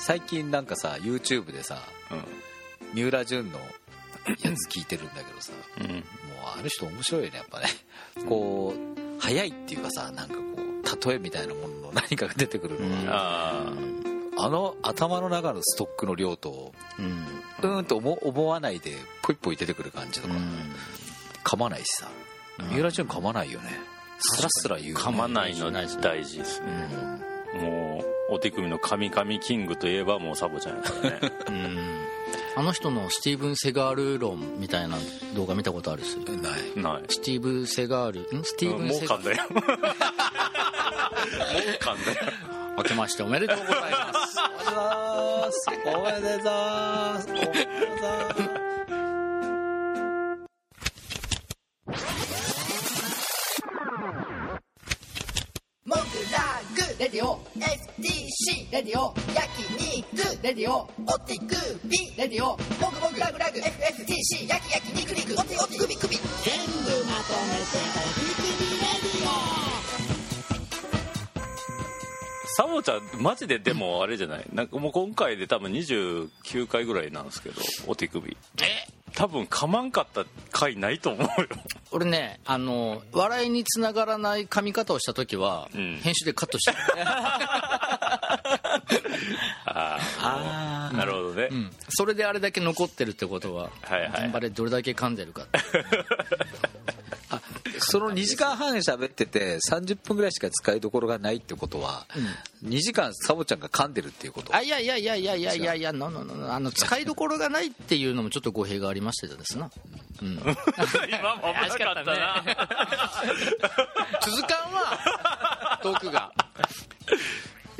最近なんかさ YouTube でさ三浦淳のやつ聞いてるんだけどさうんうんもうあの人面白いよねやっぱね。こう早いっていうかさなんかこう例えみたいなものの何かが出てくるのが、ああの頭の中のストックの量とうん。うーんと思思わないでポイポイ出てくる感じとか、噛まないしさ。三浦淳噛まないよね。スラスラ言うよね。噛まないの大事ですね。もうお手組みの神々キングといえばもうサボちゃんやからね。うん。あの人のスティーブン・セガール論みたいな動画見たことあるっす？ない。ない。スティーブン・セガール？ん？スティーブン・もうセガール？噛んだよ。もう噛んだよ。明けましておめでとうございますおめでとうございます。おめでとうございますレディオ焼肉レディオオティクビレディオモグモグラグラグ FFTC 焼き焼き肉肉オテオテクビクビ。全部まとめておティクビレディサボちゃんマジででもあれじゃない？なんかもう今回で多分29回ぐらいなんですけどお手首多分噛まんかった回ないと思うよ。俺ねあの笑いにつながらない噛み方をした時は、うん。編集でカットしてる、ああなるほどね、うん、それであれだけ残ってるってことは、はいはい。現場でどれだけ噛んでるか あその2時間半喋ってて30分ぐらいしか使いどころがないってことは、2時間サボちゃんが噛んでるっていうこと？あいやいやいやいやいやいやいやののののあの使いどころがないっていうのもちょっと語弊がありましてですな、うん、今も危なかったな。続かんわ。トークが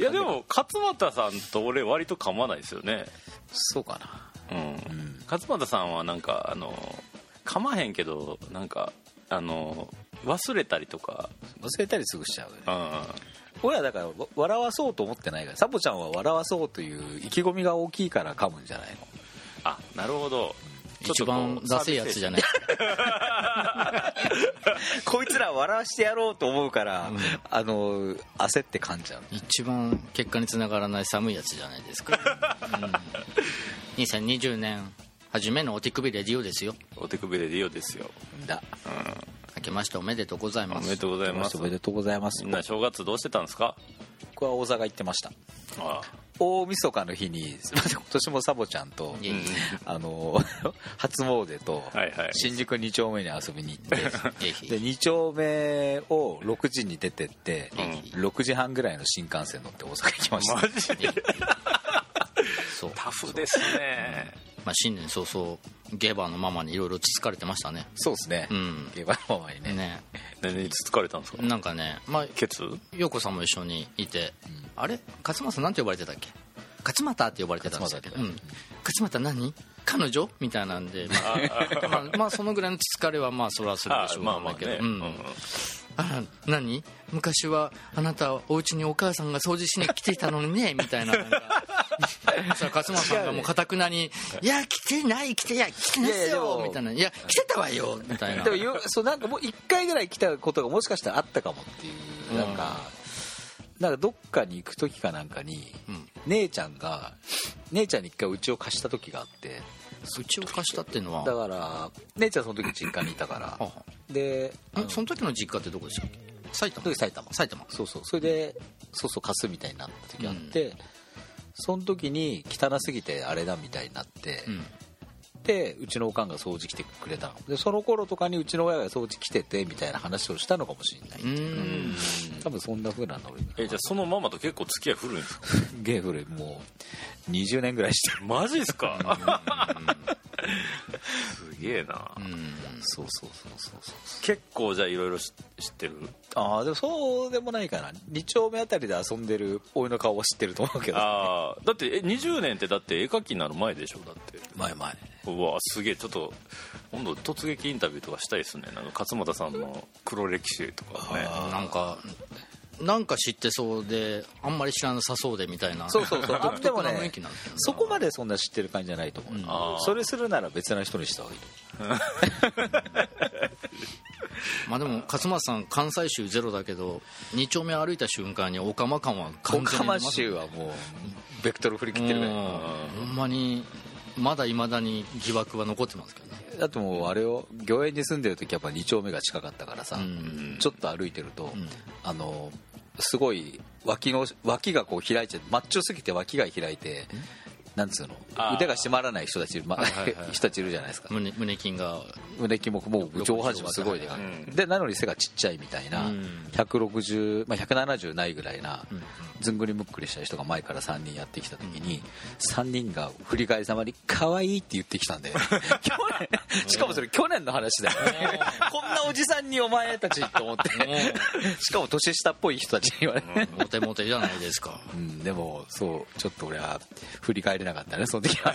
いやでも勝俣さんと俺割と噛まないですよね。そうかな。うん、勝俣さんはなんかあの噛まへんけどなんかあの忘れたりとか。忘れたりすぐしちゃうよね。うん。俺はだからわ笑わそうと思ってないからサボちゃんは笑わそうという意気込みが大きいから噛むんじゃないの？あなるほど一番ダセいやつじゃない。こいつら笑わしてやろうと思うから、あの焦って噛んじゃう。一番結果につながらない寒いやつじゃないですか、うん、2020年初めのお手首レディオですよ。お手首でリオですよ。ん。だ明けましておめでとうございまおめですとうございます。おめでとうございます。みんな正月どうしてたんですか？僕は大阪行ってました。あ大晦日の日に 今年もサボちゃんとあの 初詣とはいはい。新宿2丁目に遊びに行って で2丁目を6時に出てって、う6時半ぐらいの新幹線乗って大阪行きました。マジで？タフですねまあ、新年早々ゲバーのママにいろいろつつかれてましたね。そうですね、うん。ゲバのままにね。ね。何につつかれたんですか？なんかねまあケツ？陽子さんも一緒にいて、あれ？勝俣さんなんて呼ばれてたっけ？勝俣って呼ばれてたんですよ勝俣うん、勝俣何？彼女？みたいなんで、まあ、まあまあそのぐらいのつつかれはまあそれはするでしょうまあまあね、けどうんうん。あら何？昔はあなたお家にお母さんが掃除しに来ていたのにねみたいななんか そしたら勝間さんがもうかたくなに「いや来てない来ていや来てないよ」もみたいな「いや来てたわよ」みたいな。でもよそうなんかもう1回ぐらい来たことがもしかしたらあったかもっていう、なんかなんかどっかに行く時かなんかに、うん。姉ちゃんが姉ちゃんに1回うちを貸した時があって。うちを貸したっていうのは？だから姉ちゃんその時実家にいたから。はでその時の実家ってどこでしたっけ？埼玉。埼玉。埼玉。そうそうそれでそうそう貸すみたいになった時あって、その時に汚すぎてあれだみたいになって、うん。でうちのおかんが掃除来てくれたの。でその頃とかにうちの親が掃除来ててみたいな話をしたのかもしれない、う。ーん。多分そんな風なノリえじゃあそのママと結構付き合い古いんですか？ゲーフルもう20年ぐらいしてる。マジっすか？すげえな。うん。そうそうそうそうそう。結構じゃあいろいろ知ってる？ああでもそうでもないかな。2丁目あたりで遊んでるおいの顔は知ってると思うけど。ああだってえ20年ってだって絵描きになる前でしょだって。前前。うわすげえ。ちょっと今度突撃インタビューとかしたいですね。なんか勝俣さんの黒歴史とかね。なんかなんか知ってそうであんまり知らなさそうでみたいな。そうそうそう。独特な雰囲気なんでね。そこまでそんな知ってる感じじゃないと思う、あー。それするなら別な人にした方がいいまあでも勝俣さん関西州ゼロだけど2丁目歩いた瞬間にオカマ感はオ完全に出ます州はもうベクトル振り切ってるぐらいうん。ほんまにまだいまだに疑惑は残ってますけどね。だってもうあれを御苑に住んでる時やっぱ2丁目が近かったからさ、うん。ちょっと歩いてると、ん。あのすごい脇の脇がこう開いちゃってマッチョすぎて脇が開いてなんつうの？腕が締まらない人たちいる、まはいはいはい。人たちいるじゃないですか。胸胸筋が。胸筋ももう上半身もすごいででなのに背がちっちゃいみたいな、うん。160、まあ、170ないぐらいな、ん。ずんぐりむっくりした人が前から3人やってきた時に、3人が振り返りざまに「可愛いって言ってきたんで 去年しかもそれ去年の話だよこんなおじさんにお前たちと思って。しかも年下っぽい人たちに言われて、モテモテじゃないですか。うん、でもそうちょっと俺は振り返れなかったねその時は。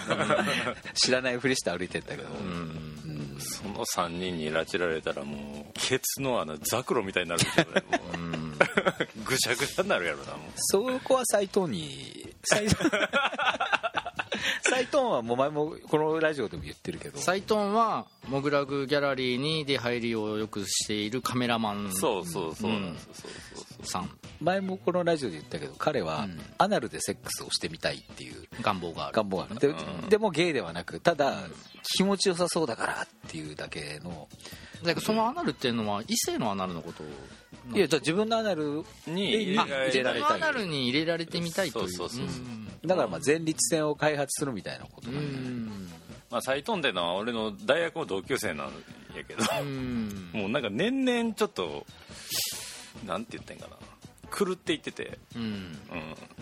知らないふりして歩いてったけど、うん。その3人に拉致られたらもうケツの穴ザクロみたいになるでしょうねもう。ぐしゃぐしゃになるやろなもう。そこは斎藤に斎藤 斎藤はもう前もこのラジオでも言ってるけど。サイトンはモグラグギャラリーに出入りをよくしているカメラマンそうそうそうさん前もこのラジオで言ったけど彼はうんアナルでセックスをしてみたいっていう願望がある願望があるででもゲイではなくただ気持ちよさそうだからっていうだけのだからそのアナルっていうのは異性のアナルのことをいやじゃあ自分のアナルにあ入れられ自分のアナルに入れられてみたいという。そうそうそうそう。だからまあ前立腺を開発するみたいなことうな。んでん。まあサイトンってのは俺の大学の同級生なんやけど。うん。もうなんか年々ちょっとなんて言ったんやかな狂っていってて、うん。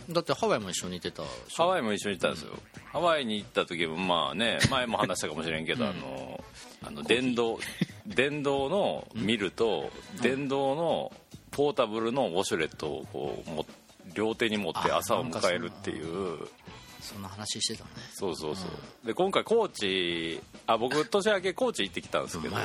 うん、だってハワイも一緒にいてたハワイも一緒に行ったんですよ、ハワイに行った時もまあね 前も話したかもしれんけど、あのあの電動電動のミルと電動のポータブルのウォシュレットをこうも両手に持ってあ朝を迎えるっていう。そんな話してたね。そうそうそう。で今回高知あ僕年明け高知行ってきたんですけど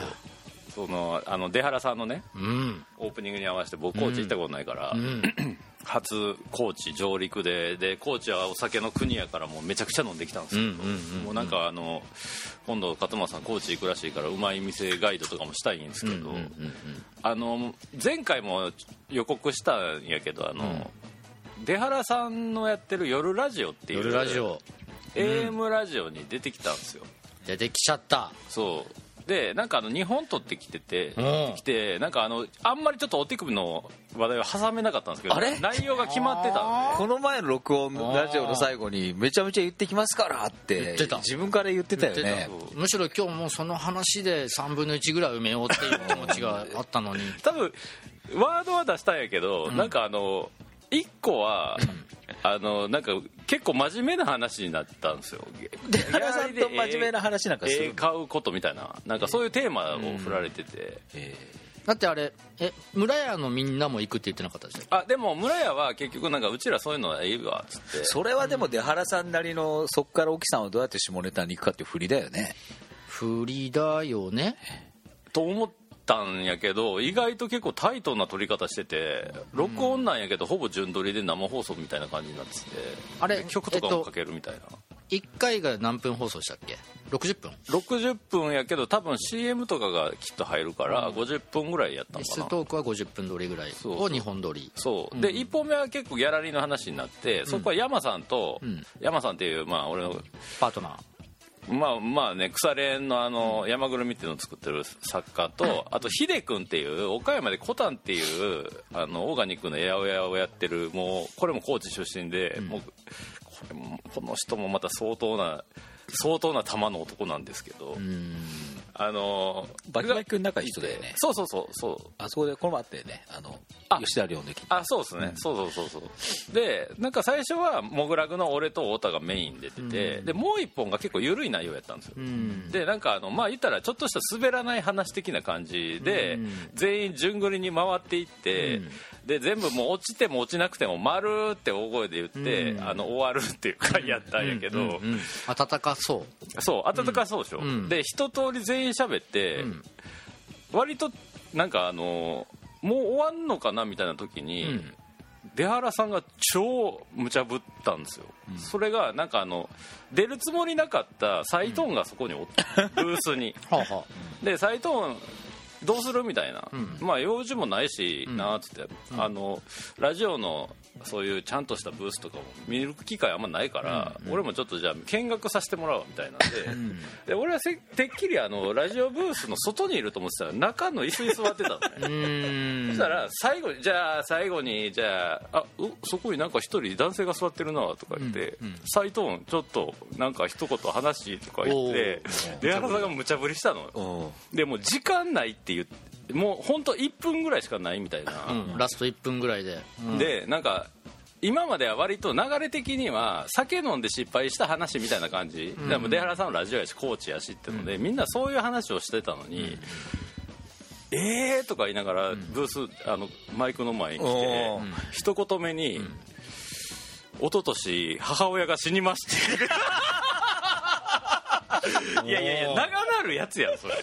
そのあの出原さんのねうん。オープニングに合わせて僕高知行ったことないから、うん。初高知上陸でで高知はお酒の国やからもうめちゃくちゃ飲んできたんですけど、うんうんうんもうなんかあの今度勝間さん高知行くらしいからうまい店ガイドとかもしたいんですけど、うんうんうんあの前回も予告したんやけどあの、出原さんのやってる夜ラジオっていう夜ラジオ。AM ラジオに出てきたんですよ。出てきちゃった。そうでなんかあの日本撮ってきてて、うん。来てなんかあのあんまりちょっとお手首の話題を挟めなかったんですけどあれ？内容が決まってたんで。この前の録音ラジオの最後にめちゃめちゃ言ってきますからって言ってた。自分から言ってたよね。た。むしろ今日もうその話で3分の1ぐらい埋めようっていう気持ちがあったのに。多分ワードは出したんやけど、なんかあの1個は、あのなんか結構真面目な話になったんですよ。出原さんと真面目な話なんかする絵買うことみたいな。なんかそういうテーマを振られてて、えだってあれえ村屋のみんなも行くって言ってなかったでしょあでも村屋は結局なんかうちらそういうのはいいわっつって。ーそれはでも出原さんなりのそっから沖さんはどうやって下ネタに行くかっていう振りだよね。振りだよね。と思ったんやけど意外と結構タイトな撮り方してて録音なんやけどほぼ順撮りで生放送みたいな感じになっててあれで曲とかもかけるみたいな、1回が何分放送したっけ？60分？60分やけど多分 CM とかがきっと入るから50分ぐらいやったのかな。ストークは50分撮りぐらいを2本撮り。そう。で1本目は結構ギャラリーの話になってそこは山さんとん。山さんっていうまあ俺のパートナーまあまあね腐れ縁のあの山ぐるみっていうのを作ってる作家とあとヒデ君っていう岡山でコタンっていうあのオーガニックのエアウェアをやってるもうこれも高知出身で、もうこれもこの人もまた相当な相当な玉の男なんですけど、うんあのバキバキ君仲いい人だよね。そうそうそうそう。あそこでこの前あったよね。あのあ。吉田亮の時あそうですね、そうそうそうそう。でなんか最初はモグラグの俺と太田がメインで出てて、でもう一本が結構緩い内容やったんですよ、うん。でなんかあのまあ言ったらちょっとした滑らない話的な感じで、うん。全員順繰りに回っていって、で全部もう落ちても落ちなくても「丸って大声で言って、うん。あの終わるっていう回やったんやけど、うんうん温かそう。そう温かそうでしょ、うん。で一通り全員喋って、ん。割となんかあのもう終わんのかなみたいな時に、うん。出原さんが超無茶ぶったんですよ、それがなんかあの出るつもりなかったサイトーンがそこにおって、ブースに。はあはでサイトーンどうする？みたいな、ん。まあ用事もないし、なーっつって、あのラジオのそういうちゃんとしたブースとかも見る機会あんまないから、俺もちょっとじゃあ見学させてもらおうみたいなんで,、で俺はせてっきりあのラジオブースの外にいると思ってたら中の椅子に座ってたのね。そしたら最後にじゃあ最後にじゃああうそこになんか一人男性が座ってるなとか言って斎、藤ちょっとなんか一言話とか言って出原さんが無茶ぶりしたのうんでもう時間ないって言ってもう本当1分ぐらいしかないみたいな、うんラスト1分ぐらいで、うん。でなんか今までは割と流れ的には酒飲んで失敗した話みたいな感じ、でも出原さんのラジオやしコーチやしってので、みんなそういう話をしてたのに、えーとか言いながらブースあのマイクの前に来て、うん一言目に、一昨年母親が死にまして。いやいやいや長なるやつやんそれ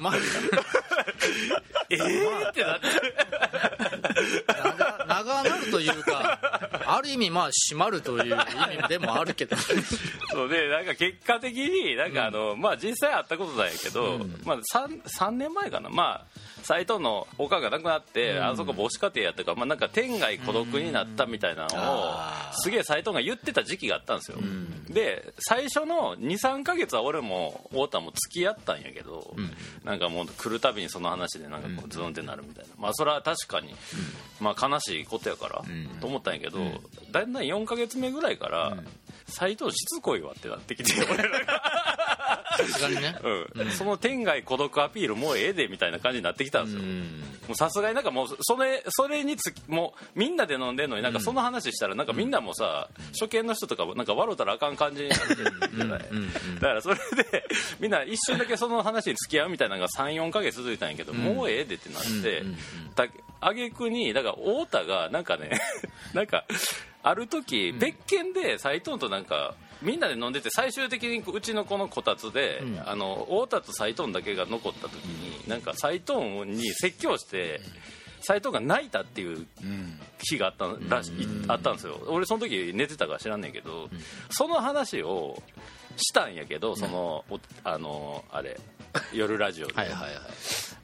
まあ。えー？ってなって長長なるというかある意味まあ締まるという意味でもあるけど。そうでなんか結果的になんかあの、まあ実際会ったことないけど、まあ 3, 3年前かな。まあ斎藤のおかんが亡くなって、あそこ母子家庭やったから、まあ、なんか天涯孤独になったみたいなのを、すげえ斎藤が言ってた時期があったんですよ、で最初の23か月は俺も太田も付き合ったんやけど、なんかもう来るたびにその話でなんかこうズーンってなるみたいな、まあそれは確かに、まあ悲しいことやから、と思ったんやけど、だんだん4か月目ぐらいから、斎藤しつこいわってなってきて俺らがさすがにね。うん。その天涯孤独アピールもうええでみたいな感じになってきたんですよ、もうさすがになんかもうそれそれにつきもうみんなで飲んでんのになんかその話したらなんかみんなもさ、初見の人とかもなんか笑うたらあかん感じになってるじゃないだからそれでみんな一瞬だけその話に付き合うみたいなのが34か月続いたんやけど、もうええでってなって、だ挙句にだから太田がなんかね なんかある時、別件で斎藤となんかみんなで飲んでて最終的にうちのこのこたつで、あの太田と斎藤だけが残った時になんか斎藤に説教して斎藤が泣いたっていう日があったらしあったんですよ。俺その時寝てたから知らんねんけど、その話をしたんやけどその、おあのあれ 夜ラジオで、はいはいはい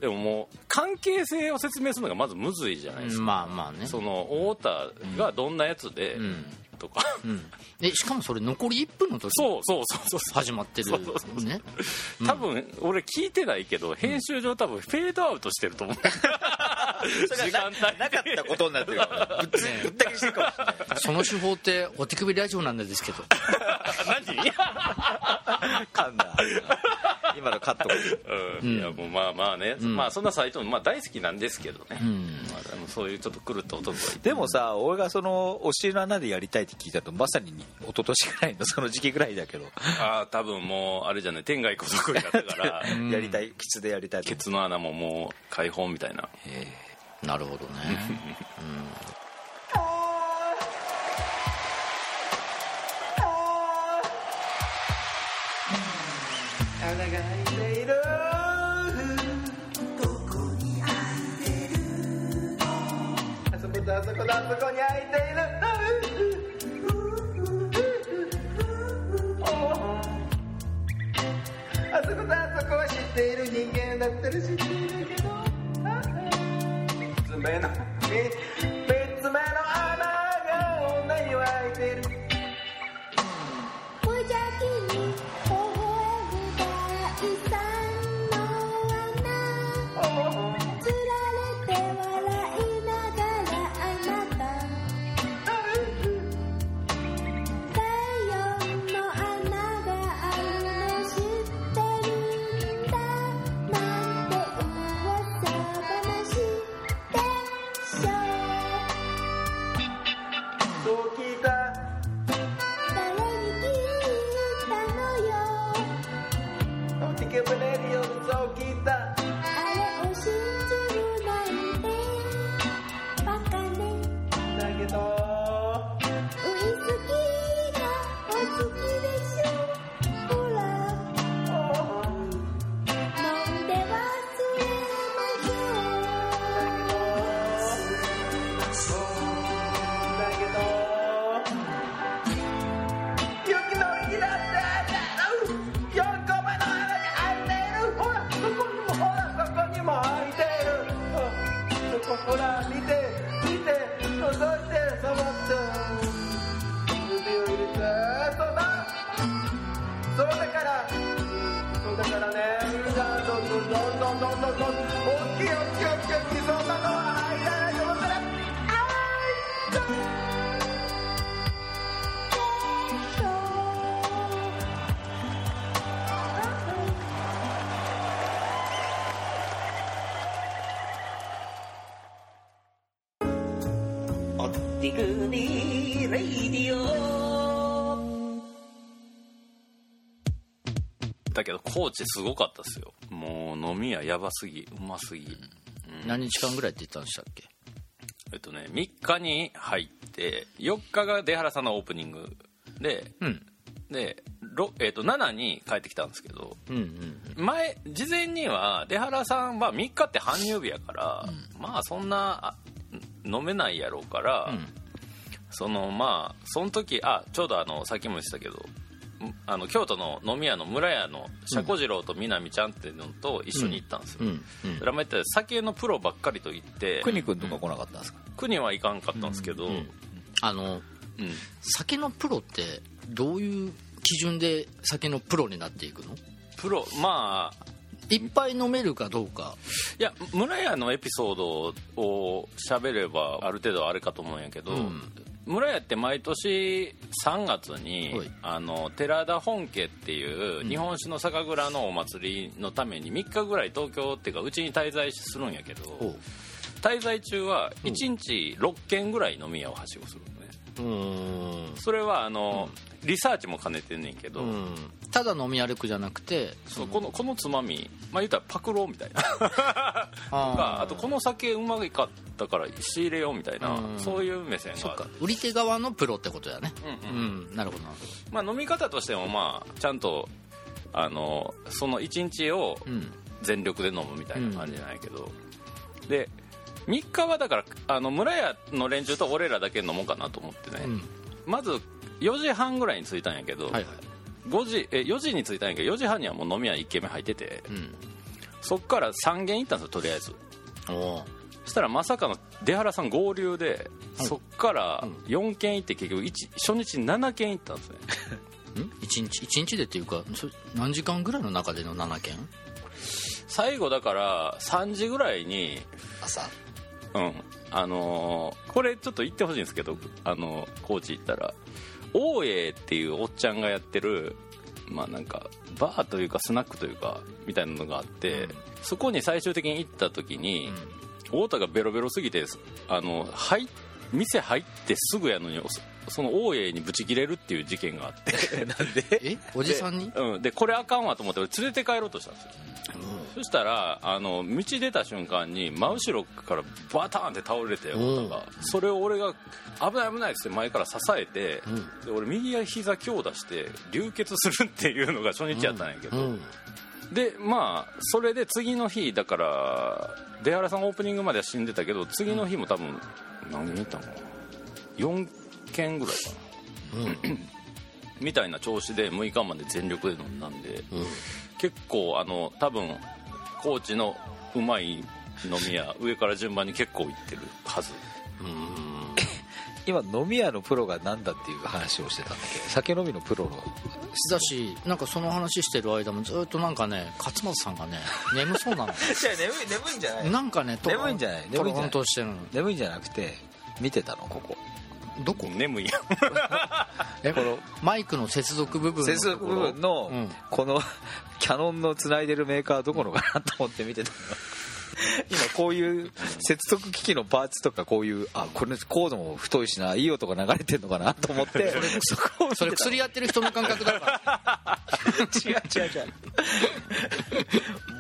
でももう関係性を説明するのがまずむずいじゃないですか、まあまあね。その太田がどんなやつで、ん。とか、うん。えしかもそれ残り1分の時。そうそうそうそう。始まってるそうそうそう。ね多分俺聞いてないけど編集上多分フェードアウトしてると思う。時間帯。なかったことになってるから。ぶった切りしてるかもその手法ってお手首ラジオなんですけど何？噛んだ。今のカットうん、いやもうまあまあね、まあそんなサイトもまあ大好きなんですけどね、ん。まあ、でもそういうちょっと狂った男がいてでもさ俺がその「教えの穴」でやりたいって聞いたとまさに一昨年ぐらいのその時期ぐらいだけど。ああ多分もうあれじゃない。天外孤独になったから。やりたいキツでやりたいと。ケツの穴ももう開放みたいな。なるほどね。穴 あそことあそこに開いている。あそことあそこは知っている人間だったら知っているけど。三つ目のけどだけど高知すごかったですよ飲み屋やばすぎうますぎ、何日間ぐらいって言ったんでしたっけ？えっとね3日に入って4日が出原さんのオープニングでうん。で、ろえっと7に帰ってきたんですけどうんうん前事前には出原さんは3日って搬入日やから、まあそんなあ飲めないやろうから、うん。そのまあその時あちょうどあのさっきも言ってたけどんあの京都の飲み屋の村屋の車庫次郎と南ちゃんっていうのと一緒に行ったんですよ、うんうん。ったら酒のプロばっかりと行って。邦君とか来なかったんですか、国はいかんかったんですけど、うんあの酒のプロってどういう基準で酒のプロになっていくの？プロまあ。いっぱい飲めるかどうか。いや村屋のエピソードを喋ればある程度あれかと思うんやけど、うん村屋って毎年3月に、はい。あの寺田本家っていう日本酒の酒蔵のお祭りのために3日ぐらい東京っていうかうちに滞在するんやけどほ滞在中は1日6軒ぐらい飲み屋をはしごするうん。それはあの、リサーチも兼ねてんねんけど、うん。ただ飲み歩くじゃなくてそうこのこのつまみまあ言ったらパクローみたいな。あかあとこの酒うまかったから仕入れようみたいなうん。そういう目線そっか。が売り手側のプロってことだね。うんううん。んなるほどな。るほまあ飲み方としてもまあちゃんとあのその1日をどうん。全力で飲むみたいな感じじゃないけど、で3日はだからあの村屋の連中と俺らだけ飲もうかなと思ってね、うん。まず4時半ぐらいに着いたんやけど、はいはい。5時え4時に着いたんやけど4時半にはもう飲み屋1軒目入ってて。うん。そっから3軒行ったんですよとりあえず。そしたらまさかの出原さん合流で、はい。そっから4軒行って結局一初日7軒行ったんですね。ん？一日一日でっていうか何時間ぐらいの中での7件最後だから3時ぐらいに朝うん。あのーこれちょっと言ってほしいんですけどあの高知行ったら大江っていうおっちゃんがやってるまあなんかバーというかスナックというかみたいなのがあって、そこに最終的に行った時に、太田がベロベロすぎてあの入店入ってすぐやのにそその大江にブチ切れるっていう事件があって。なんで？え？おじさんに？うん、でこれあかんわと思って俺連れて帰ろうとしたんですよ。そしたらあの道出た瞬間に真後ろからバターンって倒れて太田がそれを俺が危ない危ないっつって前から支えて、で俺右膝強打して流血するっていうのが初日やったんやけど、うん。でまあそれで次の日だから出原さんオープニングまでは死んでたけど次の日も多分何人いったのかな？4件ぐらいかな、みたいな調子で6日まで全力で飲んだんで、結構あの多分高知のうまい飲み屋上から順番に結構行ってるはず。今飲み屋のプロが何だっていう話をしてたんだけ？ど酒飲みのプロの。だしなんかその話してる間もずっとなんかね勝俣さんがね眠そうなの。じゃあ眠い眠いんじゃない？なんかねトロ眠いんじゃない？眠いんじゃない？ンとしてるの。眠いんじゃなくて見てたのここどこ眠いや？ん えこのマイクの接続部分の接続部分のうん。この キャノンのつないでるメーカーはどこのかなと思って見てたの今こういう接続機器のパーツとかこういうあこれコードも太いしないい音が流れてんのかなと思って。そ こそれ薬やってる人の感覚だから。違う違う違う。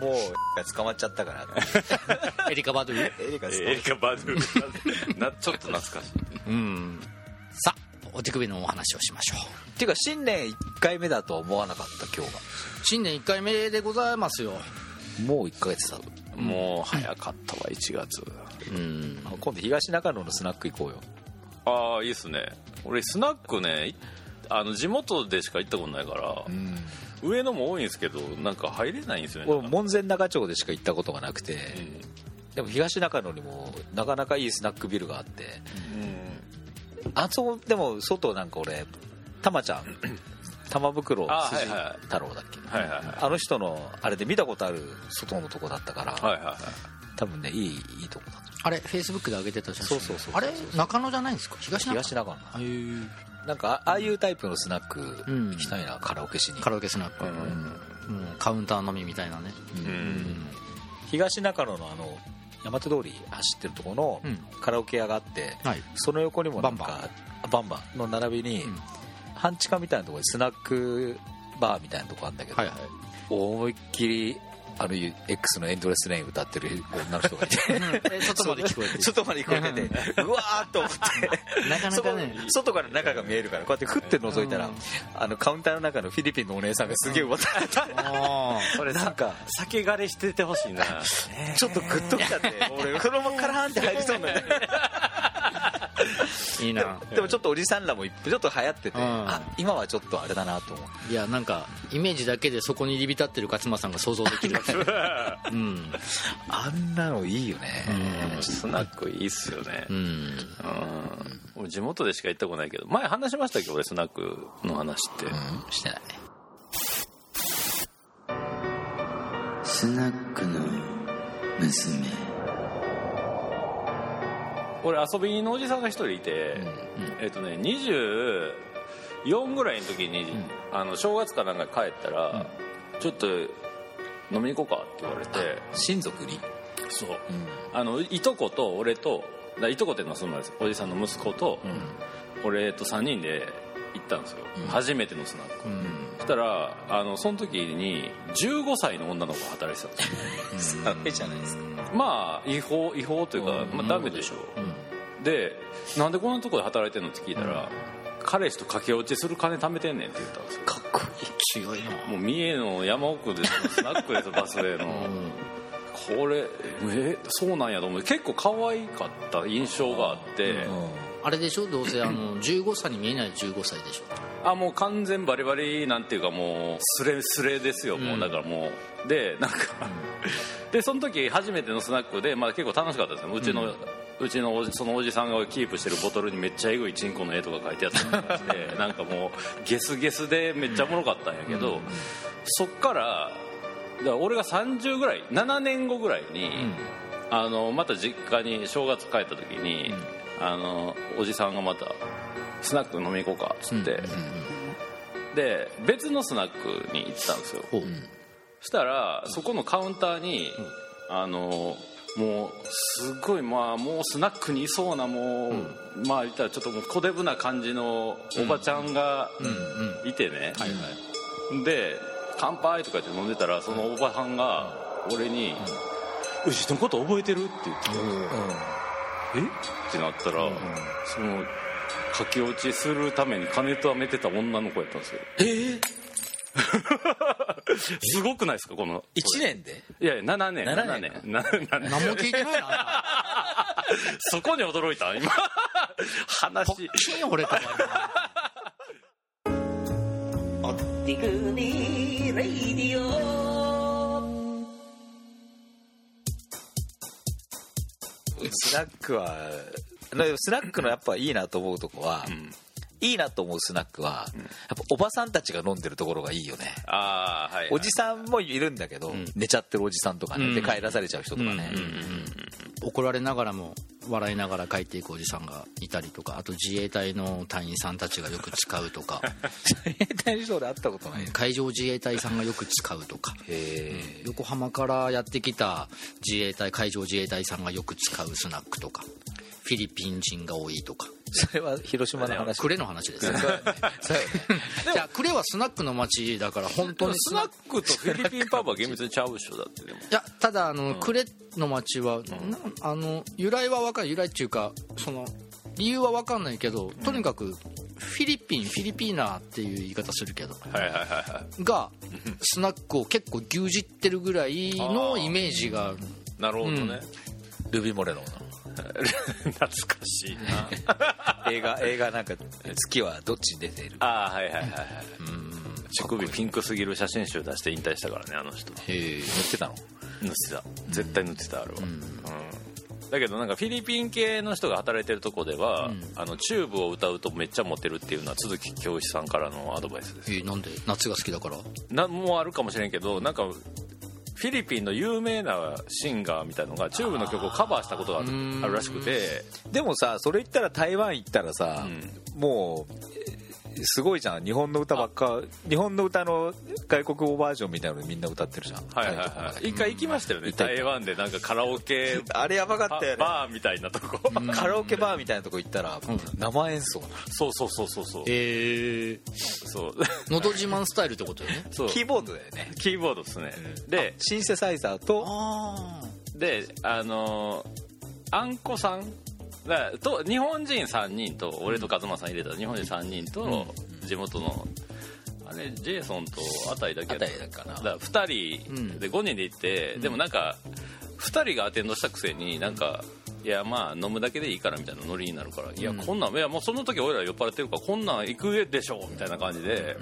もう捕まっちゃったから。エリカ・バドゥ。エリカエリカ・バドゥ。なちょっと懐かしい。うん。さあお手首のお話をしましょう。っていうか新年1回目だとは思わなかった今日新年1回目でございますよ。がもう1ヶ月経つもう早かったわ1月。うん。今度東中野のスナック行こうよ。ああいいっすね。俺スナックねいあの地元でしか行ったことないから、うん。上野も多いんですけどなんか入れないんですよね。俺門前仲町でしか行ったことがなくて、でも東中野にもなかなかいいスナックビルがあって。あそこでも外なんか俺たまちゃん玉袋あ筋太郎だっけ？はいはいはい。あの人のあれで見たことある外のとこだったから、はいはいはい。多分ねいいいいとこだと。あれフェイスブックで上げてた写真。そうそうそうあれ中野じゃないんですか？東中？野東中野な。んかあああいうタイプのスナックうん。行きたいな、カラオケしに。カラオケスナック、うん。もうカウンター飲みみたいなね。うん。東中野のあの大和通り走ってるところのうん。カラオケ屋があって、はい。その横にもなんかバンあバンバンの並びに、うん半地下みたいなところにスナックバーみたいなとこあるんだけど、はいはい。思いっきりあの X のエンドレスレイン歌ってる女の人がいて。え外まで聞こえて。る外まで聞こえててうわーっと思って。なかなかね。外から中が見えるからこうやってふって覗いたら、あのカウンターの中のフィリピンのお姉さんがすげえ歌って。た、あこれなんか酒枯れしててほしいな。ちょっとグッときちゃって 俺そのままカラーンって入りそうになって。ーいいな。でもちょっとおじさんらもちょっと流行ってて、うん。あ今はちょっとあれだなと思う。いやなんかイメージだけでそこに入り浸ってる勝間さんが想像できる うん。あんなのいいよね、スナックいいっすよね。うん。うん。俺地元でしか行ったことないけど前話しましたっけ俺スナックの話って、うん。してない。スナックの娘俺遊びのおじさんが一人いて、えっ、とね24ぐらいの時に、あの正月かなんか帰ったら、ちょっと飲みに行こうかって言われて親族に、そう。うん。あのいとこと俺とだいとこっていうのはそのおじさんの息子と、俺と3人で行ったんですよ、初めてのスナック、そしたらあのその時に15歳の女の子が働いてたんですよ。ダメじゃないですか。まあ違法違法というか、まあ、ダメでしょ、でなんでこんなとこで働いてんのって聞いたら、彼氏と駆け落ちする金貯めてんねんって言ったんですよ。かっこいい。強いな。もう三重の山奥でスナックですバスでの、これえそうなんやと思って結構可愛かった印象があって、あれでしょ？どうせあの 15歳に見えない15歳でしょあもう完全バリバリなんていうかもうスレスレですよ、もうだからもう。でなんか、でその時初めてのスナックで、まあ、結構楽しかったですよ。うちの、うちのおじそのおじさんがキープしてるボトルにめっちゃエグいチンコの絵とか書いてあったりしてなんかもうゲスゲスでめっちゃおもろかったんやけど、そっからだから俺が30ぐらい7年後ぐらいに、あのまた実家に正月帰った時に、あのおじさんがまたスナック飲み行こうかっつって、で別のスナックに行ったんですよ、そしたらそこのカウンターに、あのもうすごいまあもうスナックにいそうなもう、まあ言ったらちょっともう小デブな感じのおばちゃんがいてね、で「乾杯」とか言って飲んでたらそのおばさんが俺に「うちのこと覚えてる?」って言って「え？っ?」てなったら、その駆け落ちするために金とめてた女の子やったんですよえ すごくないですかこの1年で？いやいや7年。7 7年。年7年。何も聞いてないな。そこに驚いた今。話。金惚れたわおってくにレイディオ。スナックはスナックのやっぱいいなと思うとこは、いいなと思うスナックは、やっぱおばさんたちが飲んでるところがいいよね。ああはいおじさんもいるんだけど、寝ちゃってるおじさんとかね、で帰らされちゃう人とかね、怒られながらも笑いながら帰っていくおじさんがいたりとかあと自衛隊の隊員さんたちがよく使うとか。自衛隊の人で会ったことない海上自衛隊さんがよく使うとか。へえ横浜からやってきた自衛隊海上自衛隊さんがよく使うスナックとかフィリピン人が多いとか。それは広島の話。呉の話ですね。じゃあ呉はスナックの街だから本当にスナック。とフィリピンパブは厳密にちゃうでしょだってでも。いやただあの、呉の町は、なあの由来は分かんない由来っていうかその理由は分かんないけどとにかくフィリピンフィリピーナーっていう言い方するけどはいはいはいはい。がスナックを結構牛耳ってるぐらいのイメージがなるほどね、ルビー・モレノの 懐かしいな。映画映画なんか月はどっちに出ているああはいはいはいはい乳首ピンクすぎる写真集出して引退したからねあの人。へえ塗ってたの？塗ってた。絶対塗ってたあれは、うん。だけどなんかフィリピン系の人が働いてるとこでは、うん。あのチューブを歌うとめっちゃモテるっていうのは鈴木教師さんからのアドバイスです。えーなんで？夏が好きだから？なんもあるかもしれんけどなんかフィリピンの有名なシンガーみたいのがチューブの曲をカバーしたことがあるらしくて、でもさそれ言ったら台湾行ったらさ、もうえすごいじゃん。日本の歌ばっか日本の歌の外国語バージョンみたいなのみんな歌ってるじゃん。はいはいはい一回行きましたよね。行った行った台湾でなんかカラオケ。あれやばかったよね。バーみたいなとこ。カラオケバーみたいなとこ行ったら、生演奏そうそうそうそうそう。えー、そう。のど自慢スタイルってことよね。そう。キーボードだよね。キーボードですね、でシンセサイザーとあであのーあんこさんだと日本人3人と俺と勝間さん入れた日本人3人と地元のあれジェイソンとあたりだけだかな。だから2人で5人で行って、でもなんか2人がアテンドしたくせになんかいやまあ飲むだけでいいからみたいなノリになるから、いやこんなんいやもうその時俺ら酔っ払ってるからこんなん行くでしょみたいな感じで、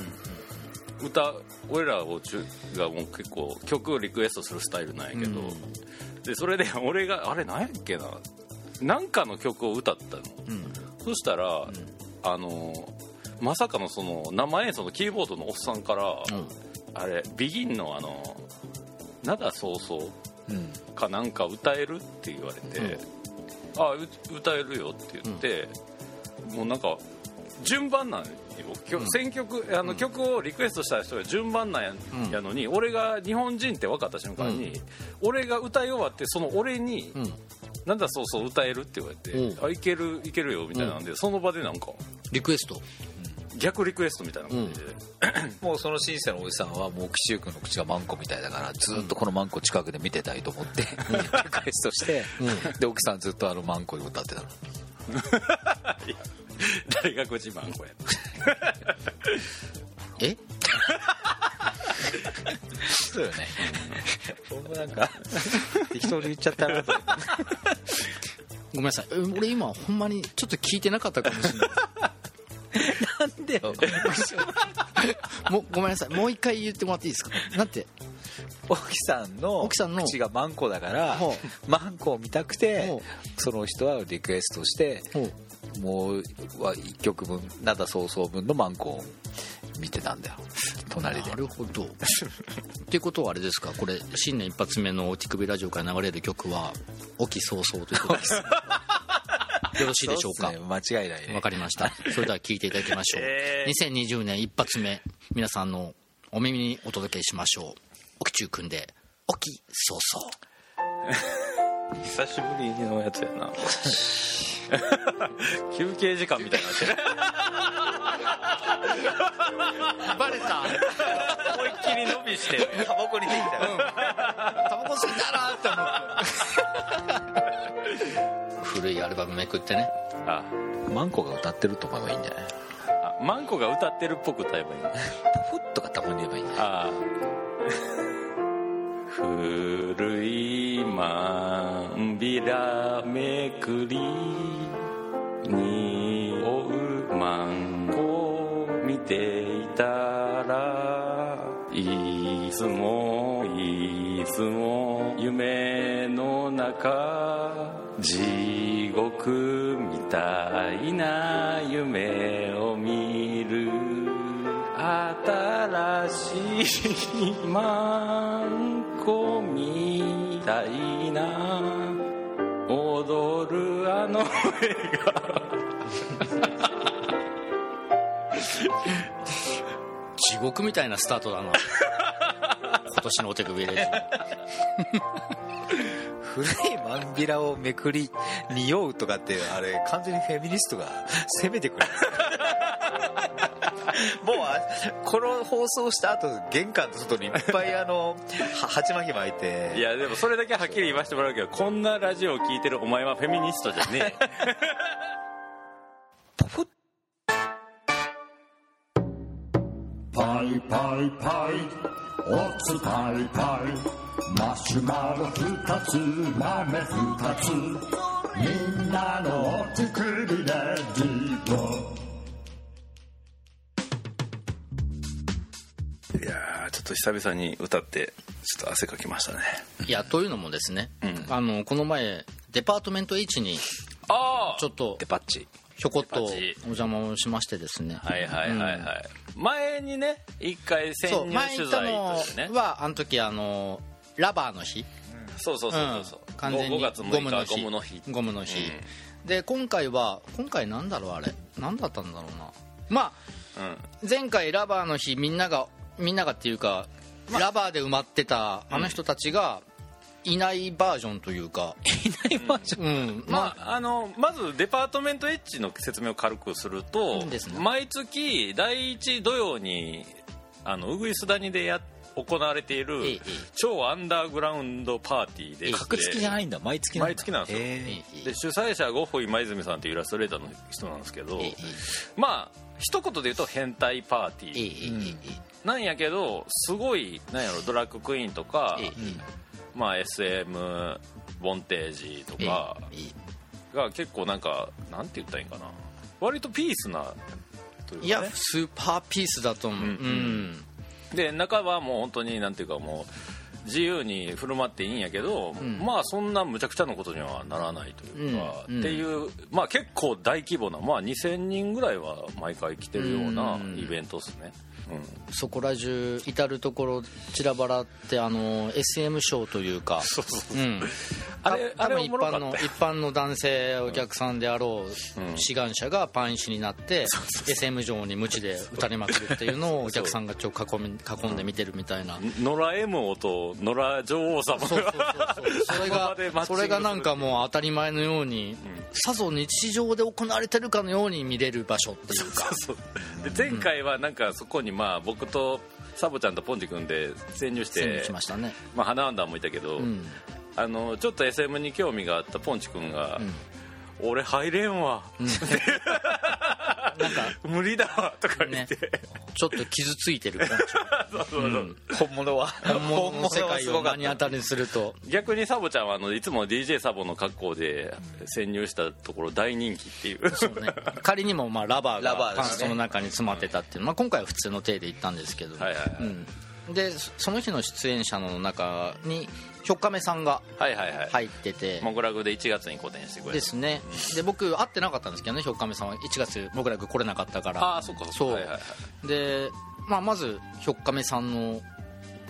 歌俺らを中がもう結構曲をリクエストするスタイルなんやけど、でそれで俺があれなんやっけななんかの曲を歌ったの、そしたら、あのまさかのその生演奏のキーボードのおっさんから、あれビギンのあの「灘そうそう」かなんか歌えるって言われて「あう歌えるよ」って言って、もうなんか順番なんよ曲選曲あの曲をリクエストした人が順番なんや,、やのに俺が日本人って分かった瞬間に、俺が歌い終わってその俺にうん「なんだそうそう歌える?」って言われて「うん。あいけるいけるよ」みたいなんで、その場でなんかリクエスト。逆リクエストみたいな感じで、もうそのシンセのおじさんはもう岸優君の口がマンコみたいだからずっとこのマンコ近くで見てたいと思って、リクエストして、で奥さんずっとあのマンコを歌ってたの 大学自慢これえ？そうよね。俺もなんか適当に言っちゃったなと。ごめんなさい。え俺今ほんまにちょっと聞いてなかったかもしれない。なんでよ。もうごめんなさい。もう一回言ってもらっていいですか？なんて？奥さんの奥さんの？口がマンコだからほマンコを見たくてほその人はリクエストしてもうは1曲分灘早々分のマンコを見てたんだよ。隣で。なるほど。っていうことはあれですか？これ新年一発目の手首ラジオから流れる曲は「沖早々」ということです。よろしいでしょうか？ね。間違いない。ねわかりました。それでは聞いていただきましょう、2020年一発目皆さんのお耳にお届けしましょう。沖中くんで「沖早々久しぶりのやつやな。休憩時間みたいになってる」バレた。思いっきり伸びしてタバコにできた。タバコ吸いたなって思って。古いアルバムめくってね。あ。マンコが歌ってると思えばいいんじゃない？あマンコが歌ってるっぽく歌えばいいの。ポフッとかたまに言えばいいんじゃない？ああ古いまんびらめくりにおうまんこ見ていたらいつもいつも夢の中地獄みたいな夢を見る新しいマンコみたいな。踊るあの絵が地獄みたいなスタートだな。今年のお手首レジ古いマンビラをめくり匂うとかってあれ完全にフェミニストが攻めてくる。この放送した後玄関の外にいっぱいあの は鉢巻き巻いて。いやでもそれだけはっきり言わせてもらうけどこんなラジオを聞いてるお前はフェミニストじゃねえ。ポフッ。パイパイパイおつパイパイマシュマロ二つ豆二つみんなのお手首レディと久々に歌ってちょっと汗かきましたね。いやというのもですね、うん。あのこの前デパートメント H にああちょっとデパッチ。ひょこっとお邪魔をしましてですね。はいはいはいはい、前にね一回潜入取材としてねのはあの時あのラバーの日。そうそうそうそうそう、うん。完全に5月6日ゴムの日。ゴムの日。ゴムの日、うん。で今回は今回なんだろうあれ。何だったんだろうな。まうん。あ前回ラバーの日みんながみんながっていうか、ラバーで埋まってたあの人たちがいないバージョンというか、いないバージョン。うん。まあ、あ。のまずデパートメントエッジの説明を軽くすると、ね。毎月第1土曜にあのウグイス谷でや行われている超アンダーグラウンドパーティーでええ。格付きじゃないんだ。毎月なんだ。毎月なんですよ。で主催者はゴッホイ今泉さんというイラストレーターの人なんですけど、ええまあ一言で言うと変態パーティええーええなんやけどすごいなんやろドラッグクイーンとか、ええまあ、SM ボンテージとかが結構なんかなんて言ったらいいんかな。割とピースなというか、ね、えいやスーパーピースだと思う、うん。うんで中はもう本当になんていうかもう自由に振る舞っていいんやけど、ん。まあそんなむちゃくちゃなことにはならないというか、うんうん。っていうまあ結構大規模なまあ2000人ぐらいは毎回来てるようなうん。イベントですね、そこら中至る所散らばらってあの SM ショーというかそうそうう。ん。あれた多分一般の一般の男性お客さんであろううん志願者がパン石になって SM 上に鞭で打たれまくるっていうのをお客さんがちょ囲み囲んで見てるみたいな。野良 M 王と野良女王様そうそうそうそう。それがそれがなんかもう当たり前のようにさぞ日常で行われてるかのように見れる場所っていうか。そう。で前回はなんかそこにまあ僕とサボちゃんとポンジ君で潜入して潜入しましたね。まあ、花アンダーもいたけど、うん。あのちょっと SM に興味があったポンチ君がん「俺入れんわ」なん。か 無理だわ」とか言って、ちょっと傷ついてる感 そうそうそう。本物は。じ本物の世界を。に当たりにすると。逆にサボちゃんはあのいつも DJ サボの格好で潜入したところ大人気っていう。そうね。仮にもまあラバーラバがパンストの中に詰まってたっていう、まあ、今回は普通の体で行ったんですけど、はいはいはい。うん、でそその日の出演者の中にひょっかめさんがはいはいはい、入ってて、モグラグで1月に個展してくれたですね。で僕会ってなかったんですけどねひょっかめさんは。1月僕ら来れなかったから。ああそっかそう。はいはいはい。で、まあ、まずひょっかめさんの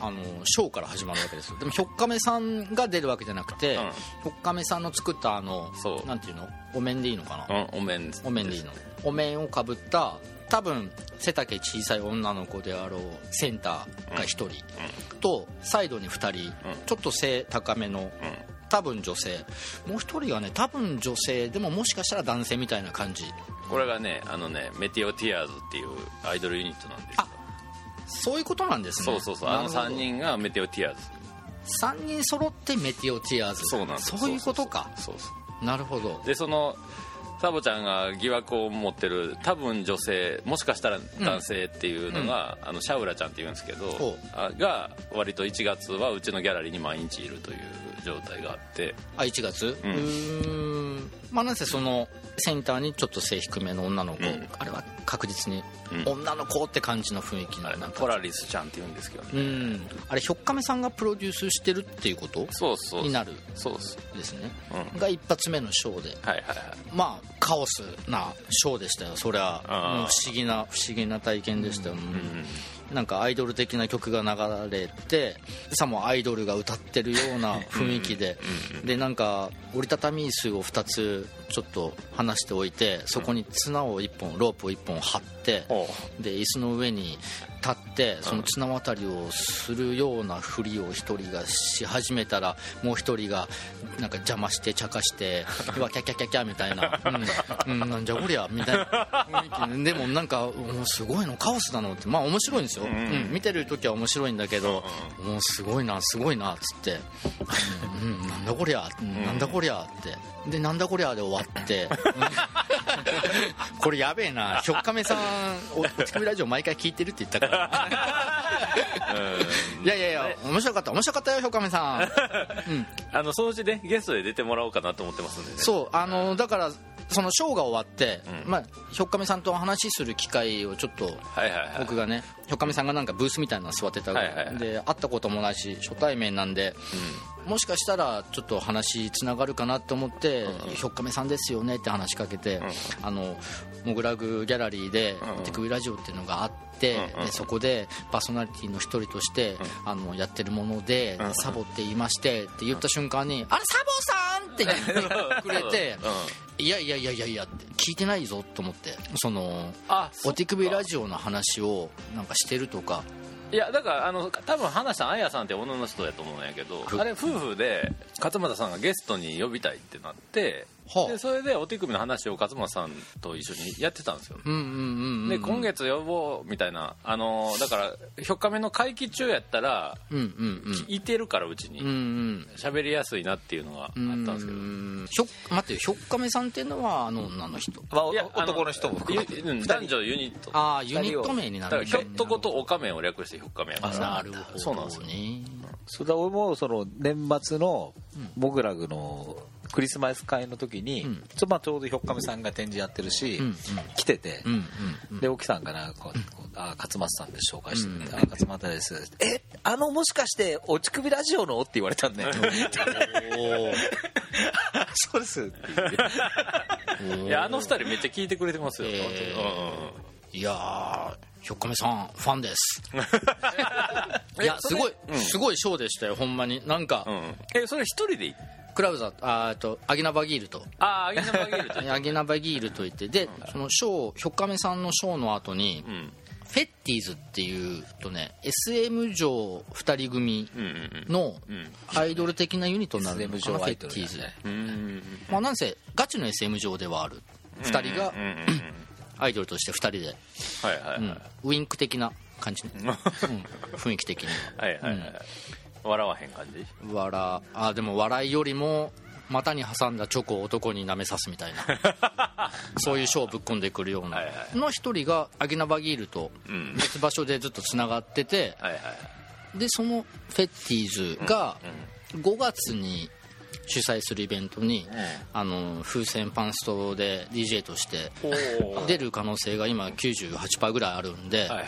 あのショーから始まるわけですよ。でもひょっかめさんが出るわけじゃなくて、うん。ひょっかめさんの作ったあのなんていうの？お面でいいのかな、うんお面お面でいいの。お面をかぶった多分背丈小さい女の子であろうセンターが1人、とサイドに2人、ちょっと背高めの多分女性。もう1人がね多分女性。でももしかしたら男性みたいな感じ。これがねあのねメテオティアーズっていうアイドルユニットなんですよ。そういうことなんですね。そうそうそう。あの3人がメテオティアーズ。3人揃ってメテオティアーズ。そうなんです。よそういうことか。そうそう。なるほど。でそのサボちゃんが疑惑を持ってる多分女性もしかしたら男性っていうのが、あのシャウラちゃんって言うんですけどほあが割と1月はうちのギャラリーに毎日いるという状態があって。あ1月？うーん。まあなんせそのセンターにちょっと背低めの女の子、ん。あれは確実にうん。女の子って感じの雰囲気のあれなんかポラリスちゃんって言うんですけどね。うん。あれひょっかめさんがプロデュースしてるっていうことそうそうになるそうそう。ですね、うん。が一発目のショーで。はいはいはい。まあカオスなショーでしたよ。そりゃ不思議な不思議な体験でしたよ、なんかアイドル的な曲が流れてさもアイドルが歌ってるような雰囲気で。でなんか折りたたみ椅子を2つちょっと離しておいてそこに綱を1本ロープを1本張ってで椅子の上に立ってその綱渡りをするようなふりを1人がし始めたらもう1人がなんか邪魔して茶化して うわキャキャキャキャみたいな、うん。うん、なんじゃこりゃみたいな雰囲気。ででもなんかもうすごいのカオスだのって。まあ面白いんですよ、うん見てる時は面白いんだけどもうすごいなすごいなっつって、うんうん、なんだこりゃ、うん。なんだこりゃって。でなんだこりゃで終わって、う んこれやべえな。ひょっかめさんおおつくみラジオ毎回聞いてるって言ったから。いやいやいや面白かった面白かったよひょっかめさん、うん、あのそのうちねゲストで出てもらおうかなと思ってますんでね。そうあのだからそのショーが終わって、うん。まあ、ひょっかめさんとお話しする機会をちょっと僕がねひょっかめさんがなんかブースみたいなの座ってた、はいはいはい。で会ったこともないし初対面なんで、もしかしたらちょっと話つながるかなと思って「ひょっかめさんですよね」って話しかけて、あのモグラグギャラリーで「手首ラジオ」っていうのがあって、うんでそこでパーソナリティの一人として、あのやってるもので、サボって言いましてって言った瞬間に「あれサボさん!」って言ってくれて「いやいやいやいやいや」って聞いてないぞと思ってそのあお手首ラジオの話をなんかしてるとか。いやだからあの多分話したあやさんって女の人やと思うんやけどあれ夫婦で勝俣さんがゲストに呼びたいってなって、はあでそれでお手首の話を勝俣さんと一緒にやってたんですよ、うんうんうんうんで今月呼ぼうみたいなあのだからひょっかめの会期中やったらうんうんうん。いてるからうちに。うんうん。喋りやすいなっていうのがあったんですけど。うんひょ待ってひょっかめさんっていうのはあの女の人？まあいやあ男の人も含め男女ユニット。ああユニット名になるだからひょっとことおかめを略してひょっかめやから。なるほど、ね、そうなんですよ。そうだ俺もその年末のモグラグのクリスマス会の時に、ん。ちょまあ、ちょうどひょっかめさんが展示やってるし、うんうん。来てて、うんうんで沖さんかなこうこうあ勝松さんで紹介してくれて「あ勝松です」えあのもしかしておちくびラジオの?」って言われたんだよ。そうです。って言っていやあの二人めっちゃ聞いてくれてますよ、えー。いやーひょっかめさんファンです。いやすごい、すごいショーでしたよほんまに。なんか、うん。えそれ一人でいクラブザあーえっとアギナバギールと。ああアギナバゲルと。アギナバギールと いってでそのショーひょっかめさんのショーの後に、うん。フェッティーズっていうとね SM 上2人組のうん。アイドル的なユニットになるのかな、フェッティーズ、まあなんせガチの SM 上ではある。2人がアイドルとして2人で、はいはいウインク的な感じ。ね、うん、雰囲気的に。はいはいはい笑わへん感じは笑あでも笑いよりも股に挟んだチョコを男に舐めさすみたいな。そういうショーをぶっ込んでくるような。はいはい。の一人がアギナバギールとうん。別場所でずっとつながっててはいはい。でそのフェッティーズが5月に主催するイベントに、あの風船パンストで DJ としてお出る可能性が今98%ぐらいあるんで、はいはい。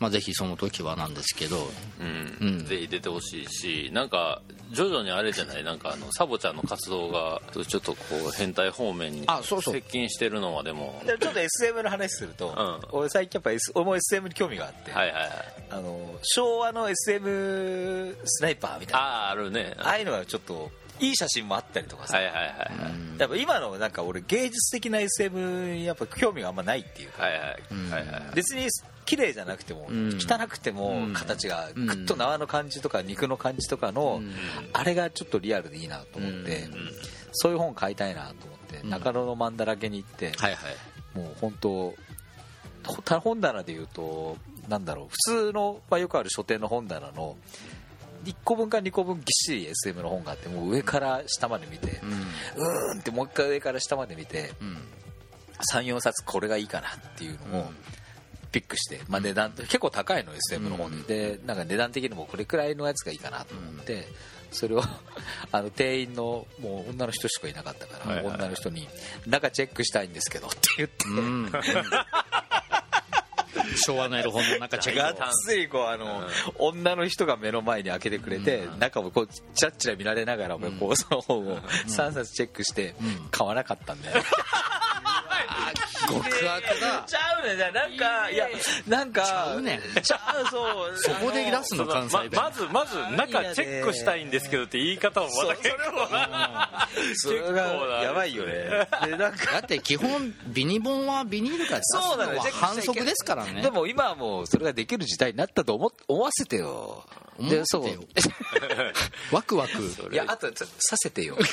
まあ、ぜひその時はなんですけど。うん。うん。ぜひ出てほしいしなんか徐々にあれじゃない？なんかあのサボちゃんの活動がちょっとこう変態方面にあそうそう。接近してるのはでも。でちょっと SM の話すると、うん。俺最近やっぱ、S、俺も SM に興味があって、はいはいはい。あの昭和の SM スナイパーみたいな。あああるね。ああいうのがちょっといい写真もあったりとかさ、はいはいはいはい。やっぱ今のなんか俺芸術的な SM にやっぱ興味があんまないっていうか。はいはい。はいはい別に綺麗じゃなくても、ん。汚くても形がんグッと縄の感じとか肉の感じとかの、あれがちょっとリアルでいいなと思って、そういう本買いたいなと思って、中野の漫だらけに行って、はいはい。もう本当ほ本棚でいうとなんだろう普通の、まあ、よくある書店の本棚の1個分か2個分ぎっしり SM の本があってもう上から下まで見て、うーんってもう一回上から下まで見て、34冊これがいいかなっていうのをピックして、まあ、値段結構高いの SM の本で,、でなんか値段的にもこれくらいのやつがいいかなと思って、それを あの店員のもう女の人しかいなかったから、女の人に「中チェックしたいんですけど」って言って、うん 昭和のエロ本の中チェックがっつりこうあの、女の人が目の前に開けてくれて、中をこうチラッチラ見られながら、こうその本を3冊チェックして買わなかったんだよ、極悪だ。ちゃうね。んなんかいやなんかちゃうねん。ちゃうそう。そこで出すの関西弁。ままずまず中チェックしたいんですけどって言い方もまた結構。なそれがやばいよね。でなんかだって基本ビニボンはビニールから出すのそうなのよは反則ですからね。でも今はもうそれができる時代になったと思思わせてよ。思わせてよ。でそう。ワクワク。いやあとちょさせてよ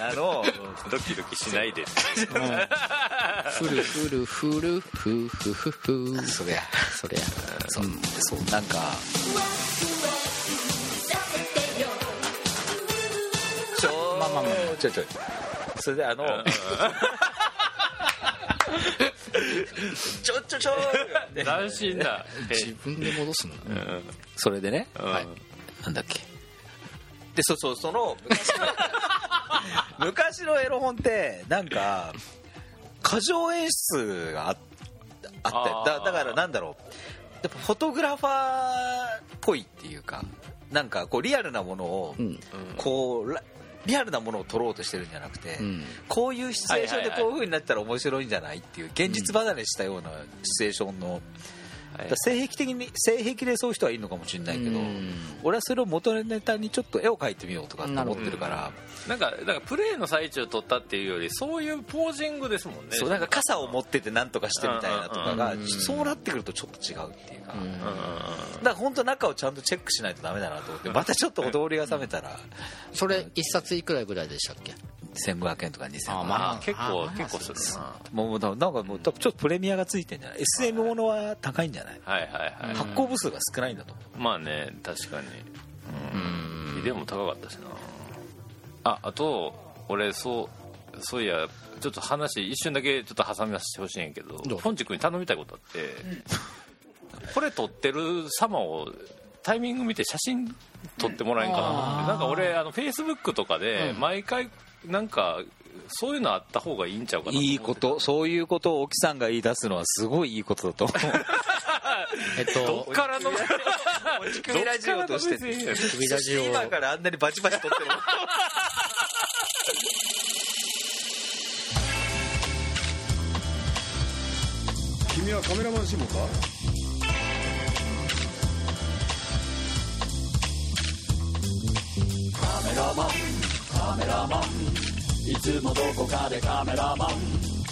あの。ドキドキしないで。フルフルフルフフフフ。そりゃそりゃそうそう。なんか。ちょまあまあまあ。ちょちょそれであのちょちょちょ斬新だ。自分で戻すの。それでね。はい。なんだっけでそうそうその昔の昔のエロ本ってなんか過剰演出がああってだだからなんだろう。やっぱフォトグラファぽいっていうかなんかこうリアルなものをうん。こうらリアルなものを撮ろうとしてるんじゃなくて、うん。こういうシチュエーションでこういう風になったら面白いんじゃないっていう現実離れしたようなシチュエーションの、だから性癖的に性癖でそういう人はいるのかもしれないけど、うん。俺はそれを元ネタにちょっと絵を描いてみようとかって思ってるから。なんかだからプレーの最中撮ったっていうよりそういうポージングですもんね。そうなんか傘を持っててなんとかしてみたいなとかがうん。そうなってくるとちょっと違うっていうか。うん。うん。うんうんだから本当中をちゃんとチェックしないとダメだなと思ってまたちょっと踊りが冷めたらそれ一冊いくらぐらいでしたっけ1500円とか2000円。あまあ結構あ結構するな。もうなんかもうちょっとプレミアがついてんじゃない？SM ものは高いんじゃない？はいはいはい、発行部数が少ないんだと思う。まあね確かに。うん。ビデオも高かったしな。ああと俺そうそういやちょっと話一瞬だけちょっと挟み出してほしいんやけどポンチ君に頼みたいことあって、これ撮ってる様をタイミング見て写真撮ってもらえんかなと思って、なんか俺あのフェイスブックとかでうん。毎回なんかそういうのあった方がいいんちゃうかないいこと。そういうことを沖さんが言い出すのはすごいいいことだと思う。えっどとっからの落ち首ラジオとしてラジオ。今からあんなにバチバチ撮ってる 君はカメラマン志望か？カメラマン。いつもどこかでカメラマン。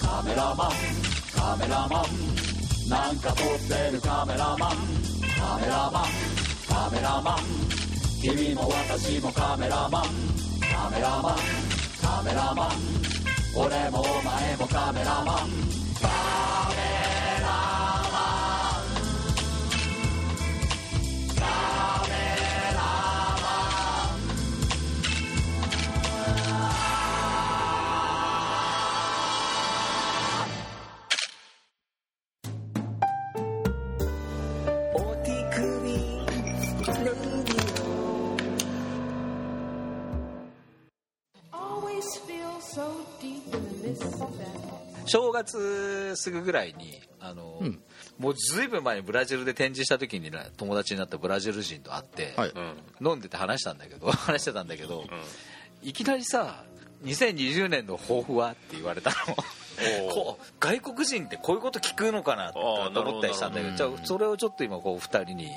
カメラマン。カメラマン。なんか撮ってる。カメラマン。カメラマン。カメラマン。君も私もカメラマン。カメラマン。カメラマン。俺もお前もカメラマン。カメラマン月すぐぐらいにあの、うん。もうずいぶん前にブラジルで展示した時にな友達になったブラジル人と会って、はい。うん飲んでて話したんだけど 話してたんだけど、いきなりさ2020年の抱負はって言われたの。こう外国人ってこういうこと聞くのかなと思ったりしたんだけどじゃあそれをちょっと今こう2人に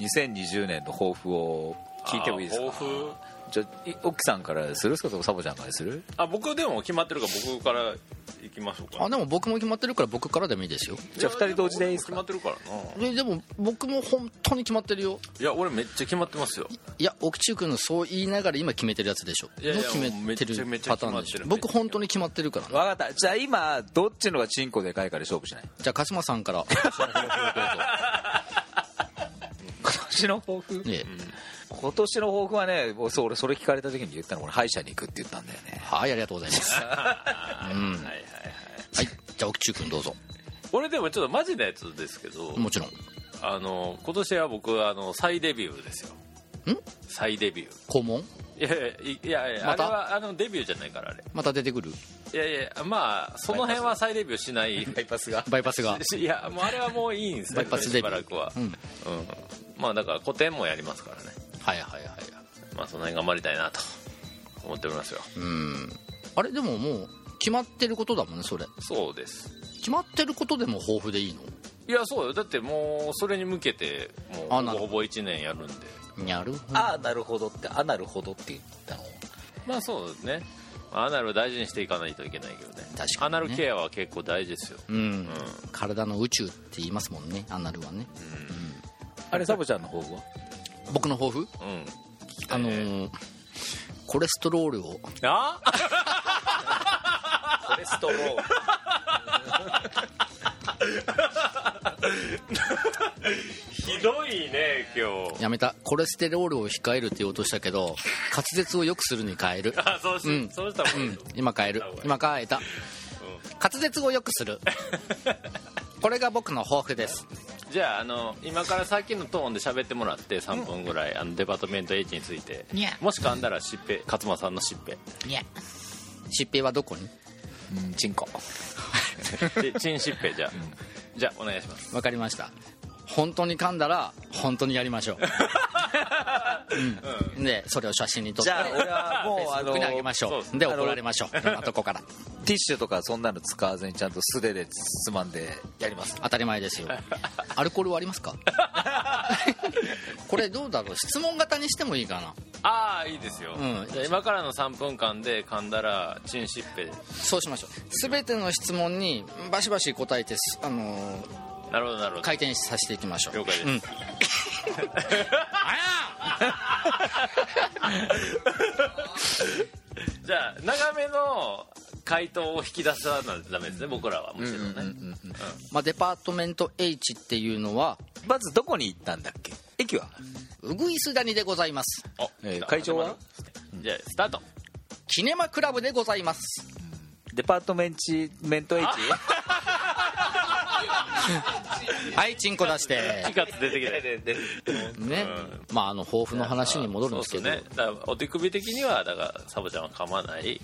2020年の抱負を聞いてもいいですか？あ抱負？じゃ奥さんからする？それともサボちゃんからする？あ僕でも決まってるから僕から行きましょうかあでも僕も決まってるから僕からでもいいですよ。じゃあ2人同時でいいですか？決まってるからな。ででも僕も本当に決まってるよ。いや俺めっちゃ決まってますよ。いや奥中君のそう言いながら今決めてるやつでしょ。いやいやの決めてるっちゃパターンでしょ。僕本当に決まってるからね分かった。じゃあ今どっちのがチンコでかいかで勝負しない？じゃあ鹿島さんから。今 年の抱負。ええ今年の抱負はねもうそう俺それ聞かれた時に言ったの。俺歯医者に行くって言ったんだよね。はいありがとうございます。うん。はいはいはい。はいじゃあ奥中君どうぞ。俺でもちょっとマジなやつですけどもちろん。あの今年は僕あの再デビューですよ。ん？再デビュー。肛門？いやいやいやいや、また？あれはあのデビューじゃないからあれ。また出てくる？いやいやまあその辺は再デビューしないバイパスが。バイパスが？いやもうあれはもういいんですよバイパスデビュー。しばらくは。うん。うんまあだから古典もやりますからね。はいはいはいまあその辺頑張りたいなと。思っておりますよ。うん。あれでももう決まってることだもんねそれ。そうです。決まってることでも抱負でいいの？いやそうよ。だってもうそれに向けてもうほぼほぼ1年やるんで。にゃるほど。ああなるほどってあなるほどって言ったの。まあそうですね。アナルを大事にしていかないといけないけどね。確かにね。アナルケアは結構大事ですよ。うん、体の宇宙って言いますもんねアナルはねあれサボちゃんの抱負？は僕の抱負？うん。あのーコレステロールを。あ？コレステロール。ひどいね今日。やめた。コレステロールを控えるって言おうとしたけど滑舌を良くするに変える。あそうし、うん。そうしたらもう、うん。今変える。今変えた滑舌を良くする。これが僕の抱負です。じゃああの今からさっきのトーンで喋ってもらって3分ぐらい、あのデパートメント H について。にゃもし噛んだらしっぺ勝間さんのしっぺ。にゃ疾病はどこに？うんチンコ。で チンしっぺじゃあ、じゃあお願いします。わかりました本当に噛んだら本当にやりましょう、うん、でそれを写真に撮ってじゃあ俺はもうあのにあげましょう。で怒られましょう。いろんなとこから。ティッシュとかそんなの使わずにちゃんと素手でつまんでやります。当たり前ですよ。アルコールはありますか？これどうだろう？質問型にしてもいいかな。ああいいですよ、うん。じゃあ今からの3分間で噛んだらチンしっぺ。そうしましょう。全ての質問にバシバシ答えてすあのーなるほどなるほど。回転させていきましょう。了解です、うん。じゃあ長めの回答を引き出さなダメですね僕らはむしろね、まあ、デパートメント H っていうのはまずどこに行ったんだっけ？駅は、うぐいす谷でございます。おえー会長は？じゃあスタート。キネマクラブでございます。デパートメンチメント H? はいチンコ出して。4月出て。きたね、まああの抱負の話に戻るんですけど。そうっね。だからお手首的にはだからサボちゃんは噛まない。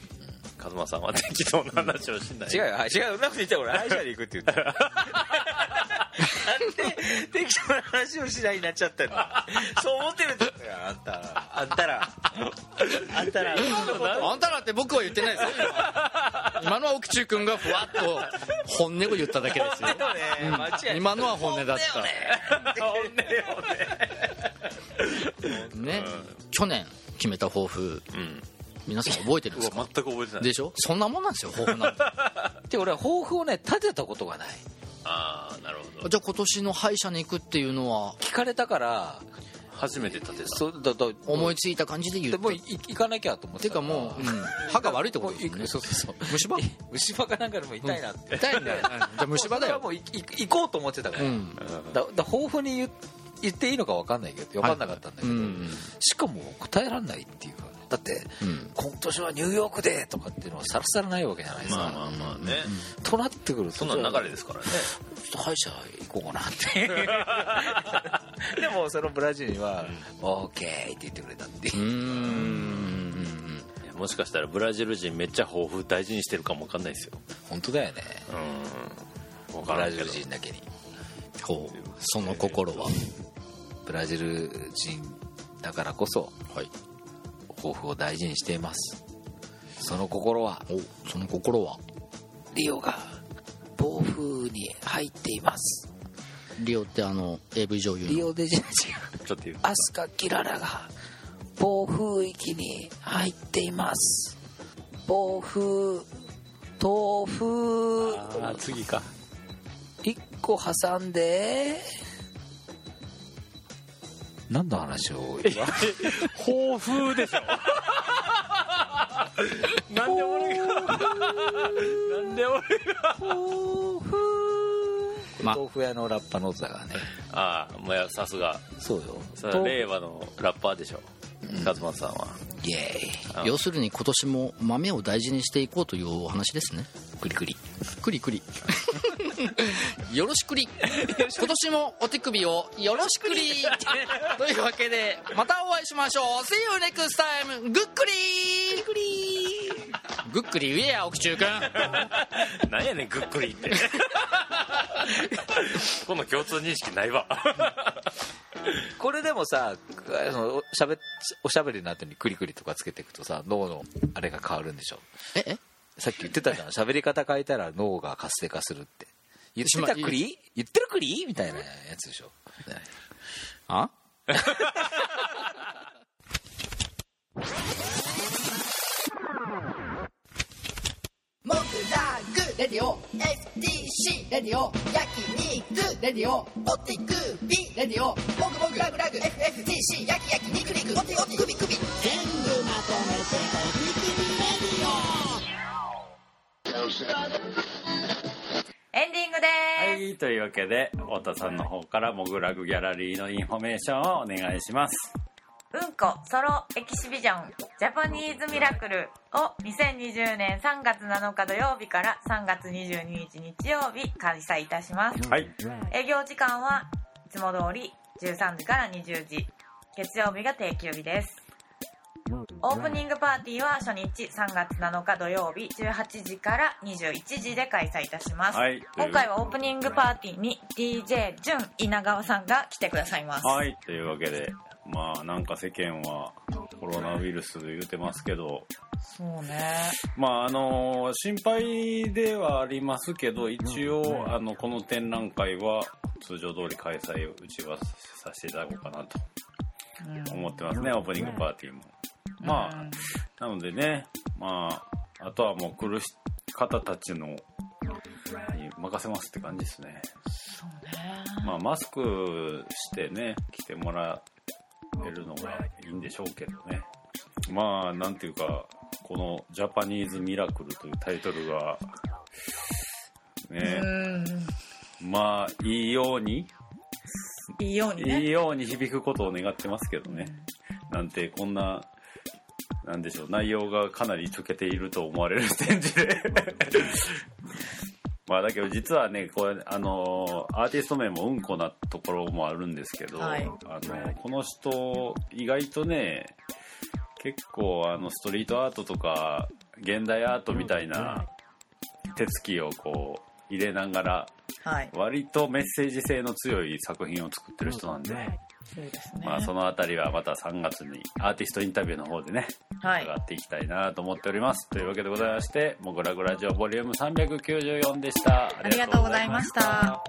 カズマさんは適当な話をしない。違うよ。はい違う。そんなこと言ったら俺歯医者に行くって言った なんで適当な話をしないになっちゃったの？そう思ってるんだよあんたあんたら。あんたら。あんたらって僕は言ってないですよ今。のは奥中君がふわっと本音を言っただけですよ。うん。今のは本音だった。ね、去年決めた抱負、皆さん覚えてるんですか？全く覚えてない。でしょ？そんなもんなんですよ抱負なんて。で俺は抱負をね立てたことがないああなるほど。じゃあ今年の歯医者に行くっていうのは？聞かれたから初めて立てた。そうだだ思いついた感じで言ってでもうい行かなきゃと思っててかもう、うん。歯が悪いってことですよね。そうそうそう。虫歯？虫歯かなんかでも痛いなって、痛いんだよ。じゃあ虫歯だよ。もういい行こうと思ってたから、うん。だだ抱負に言言っていいのか分かんないけど分かんなかったんだけど、うん。しかも答えられないっていうかだって、うん。今年はニューヨークでとかっていうのはさらさらないわけじゃないですか、まあまあまあね、となってくるとそんな流れですからね。ちょっと歯医者行こうかなって。でもそのブラジルには「オーケー」って言ってくれたっていう。うーん。もしかしたらブラジル人めっちゃ抱負大事にしてるかもわかんないですよ。本当だよね。うん。分ブラジル人だけに。ほうその心はブラジル人だからこそはい抱負を大事にしています。その心はおその心は？リオが暴風に入っています。リオってあの AV 女優の？リオデジちょっと言う。アスカ・キララが暴風域に入っています。暴風豆腐。ああ次か。1個挟んで何の話を？今抱負でしょ。なんで俺がなんで俺が。ま豆腐屋のラッパの座がね。ああもうやさすが。そうよ。それは令和のラッパーでしょ勝間さんは。イエーイあ要するに今年も豆を大事にしていこうというお話ですね。クリクリ。クリクリ。よろしくり。今年もお手首をよろしくり。というわけでまたお会いしましょう。See you next time ぐっくり。ぐっくり。言えや奥中君。なんやねんぐっくりって。この共通認識ないわ。これでもさあのおしゃべりの後にクリクリとかつけていくとさ脳のあれが変わるんでしょ？ええ？さっき言ってたじゃん。喋り方変えたら脳が活性化するって。言ってたクリ？言ってるクリ？みたいなやつでしょ。あ？レディオ STC レディオ焼肉。レディオオティクビレディオモグモグラグラグ FFTC 焼き焼き肉肉。オテオテクビクビ全部まとめておビクビレディエンディングです、はいというわけで太田さんの方からモグラグギャラリーのインフォメーションをお願いしますうんこソロエキシビジョンジャパニーズミラクルを2020年3月7日土曜日から3月22日日曜日開催いたします。はい。営業時間はいつも通り13時から20時。月曜日が定休日です。オープニングパーティーは初日3月7日土曜日18時から21時で開催いたします、はい。今回はオープニングパーティーに DJ ジュン稲川さんが来てくださいます。はい。というわけでまあなんか世間はコロナウイルス言うてますけど。そうね。まああの心配ではありますけど一応あのこの展覧会は通常通り開催うちはさせていただこうかなと思ってますね、オープニングパーティーも。まあ、なのでね、まあ、あとはもう来る方たちのに任せますって感じですね。まあ、マスクしてね、来てもらえるのがいいんでしょうけどね。まあ、なんていうか、このジャパニーズミラクルというタイトルが、ね、まあ、いいように、いいようにねいいように響くことを願ってますけどね。なんて、こんな、なんでしょう、内容がかなり溶けていると思われる展示で。まあだけど実はね、これ、あの、アーティスト名もうんこなところもあるんですけど、はい。あの、この人、意外とね、結構あの、ストリートアートとか、現代アートみたいな手つきをこう、入れながら、はい。割とメッセージ性の強い作品を作ってる人なんで、そうですね。まあそのあたりはまた3月にアーティストインタビューの方でね、はい。伺っていきたいなと思っております。というわけでございまして、モグラグラジオボリューム394でした。ありがとうございました。